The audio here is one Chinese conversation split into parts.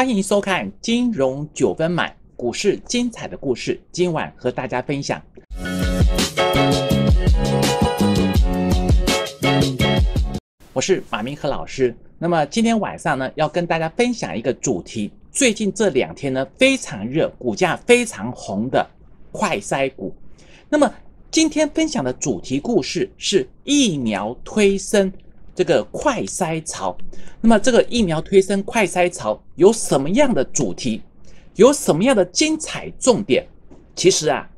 欢迎收看金融九分满，股市精彩的故事。今晚和大家分享。我是马明和老师。那么今天晚上呢，要跟大家分享一个主题。最近这两天呢，非常热，股价非常红的快筛股。那么今天分享的主题故事是疫苗推升。这个快筛潮，那么这个疫苗推升快筛潮有什么样的主题？有什么样的精彩重点？其实啊，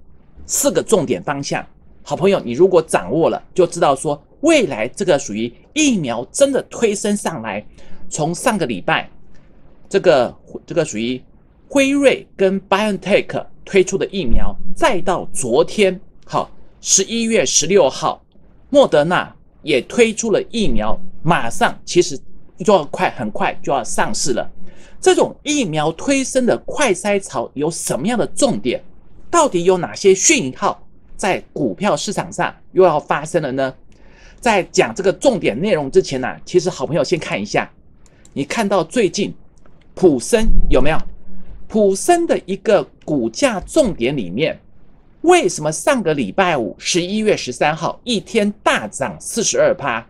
四个重点方向。好朋友，你如果掌握了，就知道说未来这个属于疫苗真的推升上来。从上个礼拜，这个这个属于辉瑞跟 BioNTech 推出的疫苗，再到昨天，好，十一月十六号，莫德纳。也推出了疫苗，马上其实就要快，很快就要上市了。这种疫苗推升的快筛潮有什么样的重点？到底有哪些讯号在股票市场上又要发生了呢？在讲这个重点内容之前呢，其实好朋友先看一下，你看到最近普生有没有？普生的一个股价重点里面。为什么上个礼拜五，十一月十三号一天大涨四十二趴，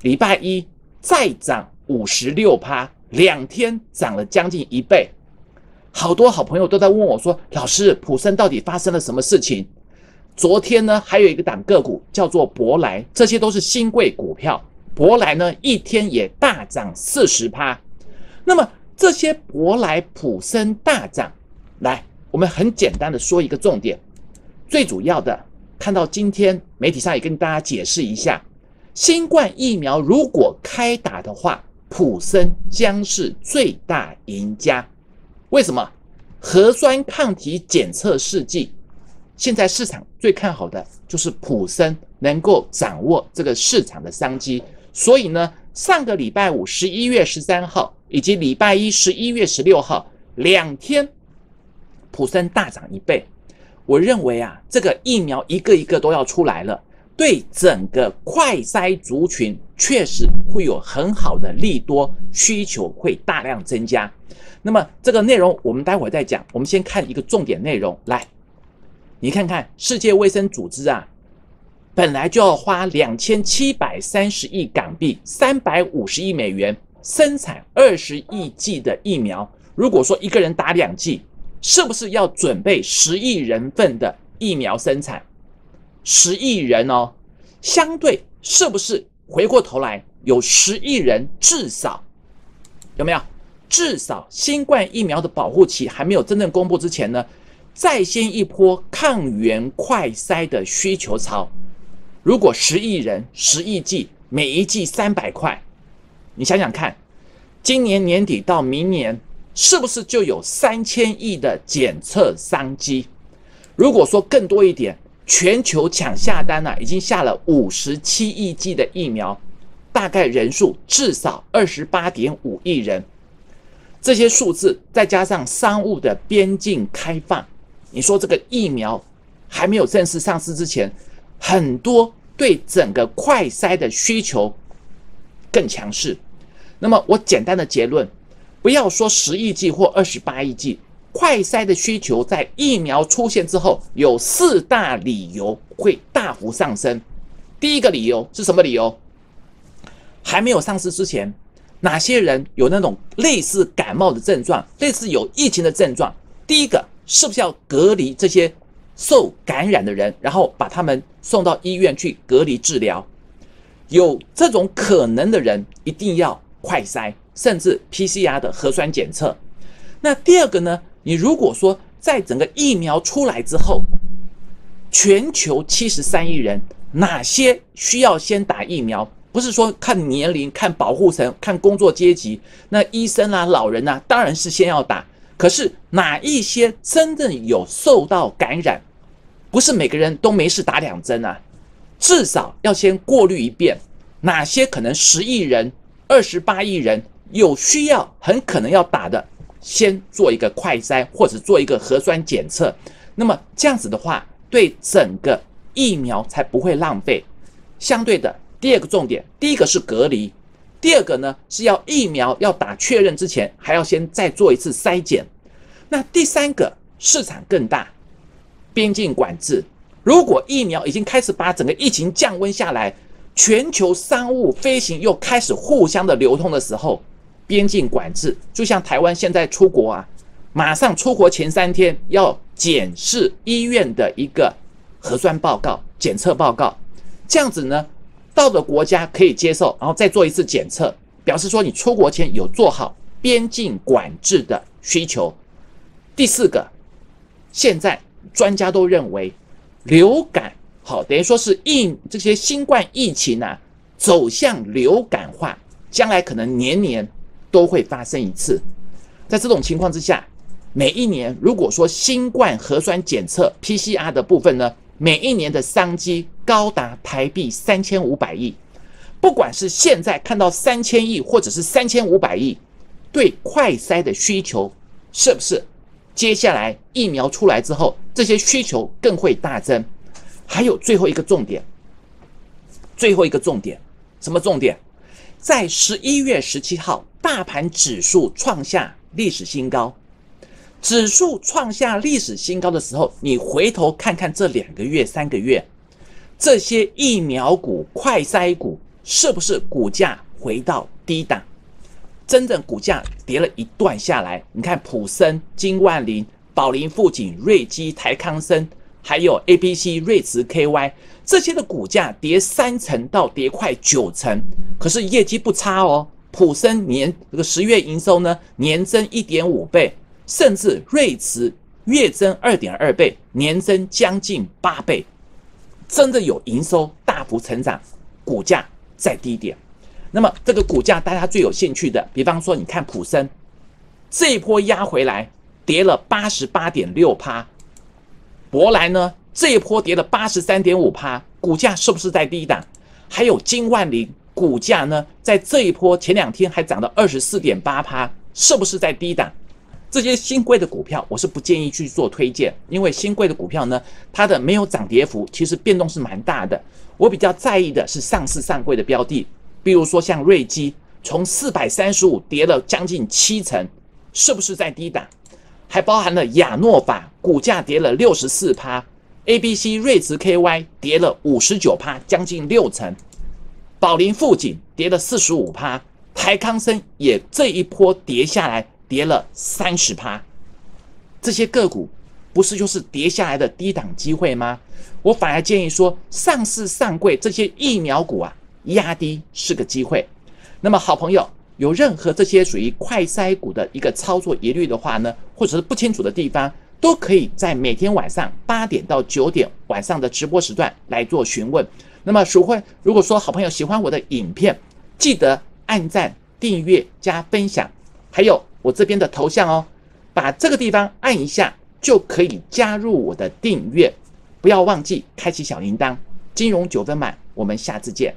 礼拜一再涨五十六趴，两天涨了将近一倍。好多好朋友都在问我说：“老师，普生到底发生了什么事情？”昨天呢，还有一个档个股叫做博莱，这些都是新贵股票。博莱呢，一天也大涨四十趴。那么这些博莱、普生大涨，来，我们很简单的说一个重点。最主要的，看到今天媒体上也跟大家解释一下，新冠疫苗如果开打的话，普生将是最大赢家。为什么？核酸抗体检测试剂，现在市场最看好的就是普生能够掌握这个市场的商机。所以呢，上个礼拜五十一月十三号以及礼拜一十一月十六号两天，普森大涨一倍。我认为啊，这个疫苗一个一个都要出来了，对整个快筛族群确实会有很好的利多，需求会大量增加。那么这个内容我们待会儿再讲，我们先看一个重点内容。来，你看看世界卫生组织啊，本来就要花两千七百三十亿港币，三百五十亿美元生产二十亿剂的疫苗。如果说一个人打两剂，是不是要准备十亿人份的疫苗生产？十亿人哦，相对是不是回过头来有十亿人至少有没有？至少新冠疫苗的保护期还没有真正公布之前呢，再掀一波抗原快筛的需求潮。如果十亿人十亿剂，每一剂三百块，你想想看，今年年底到明年。是不是就有三千亿的检测商机？如果说更多一点，全球抢下单呢，已经下了五十七亿剂的疫苗，大概人数至少二十八点五亿人。这些数字再加上商务的边境开放，你说这个疫苗还没有正式上市之前，很多对整个快筛的需求更强势。那么我简单的结论。不要说十亿剂或二十八亿剂，快筛的需求在疫苗出现之后，有四大理由会大幅上升。第一个理由是什么理由？还没有上市之前，哪些人有那种类似感冒的症状，类似有疫情的症状？第一个是不是要隔离这些受感染的人，然后把他们送到医院去隔离治疗？有这种可能的人，一定要快筛。甚至 PCR 的核酸检测。那第二个呢？你如果说在整个疫苗出来之后，全球七十三亿人，哪些需要先打疫苗？不是说看年龄、看保护层、看工作阶级，那医生啊、老人啊，当然是先要打。可是哪一些真正有受到感染，不是每个人都没事打两针啊？至少要先过滤一遍，哪些可能十亿人、二十八亿人。有需要，很可能要打的，先做一个快筛或者做一个核酸检测。那么这样子的话，对整个疫苗才不会浪费。相对的，第二个重点，第一个是隔离，第二个呢是要疫苗要打确认之前，还要先再做一次筛检。那第三个市场更大，边境管制。如果疫苗已经开始把整个疫情降温下来，全球商务飞行又开始互相的流通的时候，边境管制就像台湾现在出国啊，马上出国前三天要检视医院的一个核酸报告、检测报告，这样子呢，到的国家可以接受，然后再做一次检测，表示说你出国前有做好边境管制的需求。第四个，现在专家都认为，流感好等于说是疫这些新冠疫情啊走向流感化，将来可能年年都会发生一次。在这种情况之下，每一年如果说新冠核酸检测 PCR 的部分呢，每一年的商机高达台币三千五百亿。不管是现在看到三千亿，或者是三千五百亿，对快筛的需求是不是？接下来疫苗出来之后，这些需求更会大增。还有最后一个重点，最后一个重点，什么重点？在十一月十七号，大盘指数创下历史新高。指数创下历史新高的时候，你回头看看这两个月、三个月，这些疫苗股、快筛股是不是股价回到低档？真正股价跌了一段下来，你看普森、金万林、宝林、富锦、瑞基、台康生，还有 A、B、C、瑞慈、KY 这些的股价跌三成到跌快九成，可是业绩不差哦。普森年这个十月营收呢，年增一点五倍，甚至瑞慈月增二点二倍，年增将近八倍，真的有营收大幅成长，股价在低点。那么这个股价，大家最有兴趣的，比方说，你看普森这一波压回来，跌了八十八点六趴；博来呢这一波跌了八十三点五趴，股价是不是在低档？还有金万林股价呢，在这一波前两天还涨了二十四点八趴，是不是在低档？这些新贵的股票，我是不建议去做推荐，因为新贵的股票呢，它的没有涨跌幅，其实变动是蛮大的。我比较在意的是上市上柜的标的。比如说像瑞基，从四百三十五跌了将近七成，是不是在低档？还包含了亚诺法，股价跌了六十四趴；A、B、C、瑞慈 KY 跌了五十九趴，将近六成；宝林富锦跌了四十五趴；台康生也这一波跌下来，跌了三十趴。这些个股不是就是跌下来的低档机会吗？我反而建议说，上市上柜这些疫苗股啊。压低是个机会，那么好朋友有任何这些属于快筛股的一个操作疑虑的话呢，或者是不清楚的地方，都可以在每天晚上八点到九点晚上的直播时段来做询问。那么鼠会如果说好朋友喜欢我的影片，记得按赞、订阅、加分享，还有我这边的头像哦，把这个地方按一下就可以加入我的订阅，不要忘记开启小铃铛。金融九分满，我们下次见。